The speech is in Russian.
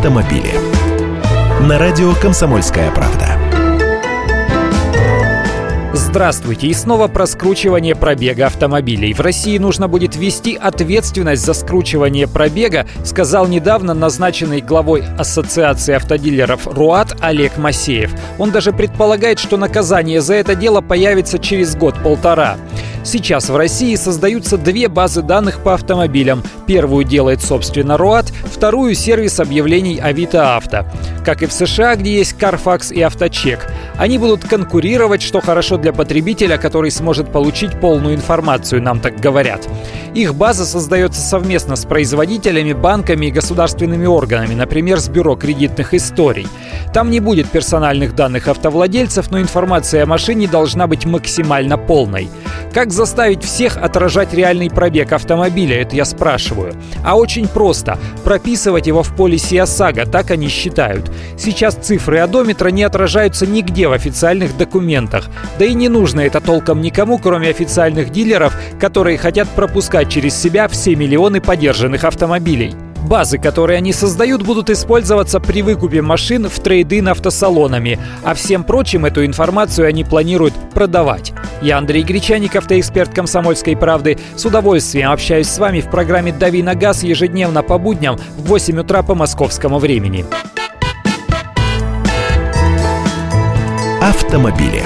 автомобили. На радио «Комсомольская правда». Здравствуйте! И снова про скручивание пробега автомобилей. В России нужно будет ввести ответственность за скручивание пробега, сказал недавно назначенный главой Ассоциации автодилеров РУАТ Олег Масеев. Он даже предполагает, что наказание за это дело появится через год-полтора. Сейчас в России создаются две базы данных по автомобилям. Первую делает, собственно, РУАТ, вторую – сервис объявлений Авито Авто. Как и в США, где есть Carfax и Авточек. Они будут конкурировать, что хорошо для потребителя, который сможет получить полную информацию, нам так говорят. Их база создается совместно с производителями, банками и государственными органами, например, с Бюро кредитных историй. Там не будет персональных данных автовладельцев, но информация о машине должна быть максимально полной. Как заставить всех отражать реальный пробег автомобиля, это я спрашиваю. А очень просто. Прописывать его в полисе ОСАГО, так они считают. Сейчас цифры одометра не отражаются нигде в официальных документах. Да и не нужно это толком никому, кроме официальных дилеров, которые хотят пропускать через себя все миллионы подержанных автомобилей. Базы, которые они создают, будут использоваться при выкупе машин в трейдин автосалонами, а всем прочим эту информацию они планируют продавать. Я Андрей Гречаник, автоэксперт «Комсомольской правды». С удовольствием общаюсь с вами в программе «Дави на газ» ежедневно по будням в 8 утра по московскому времени. Автомобили.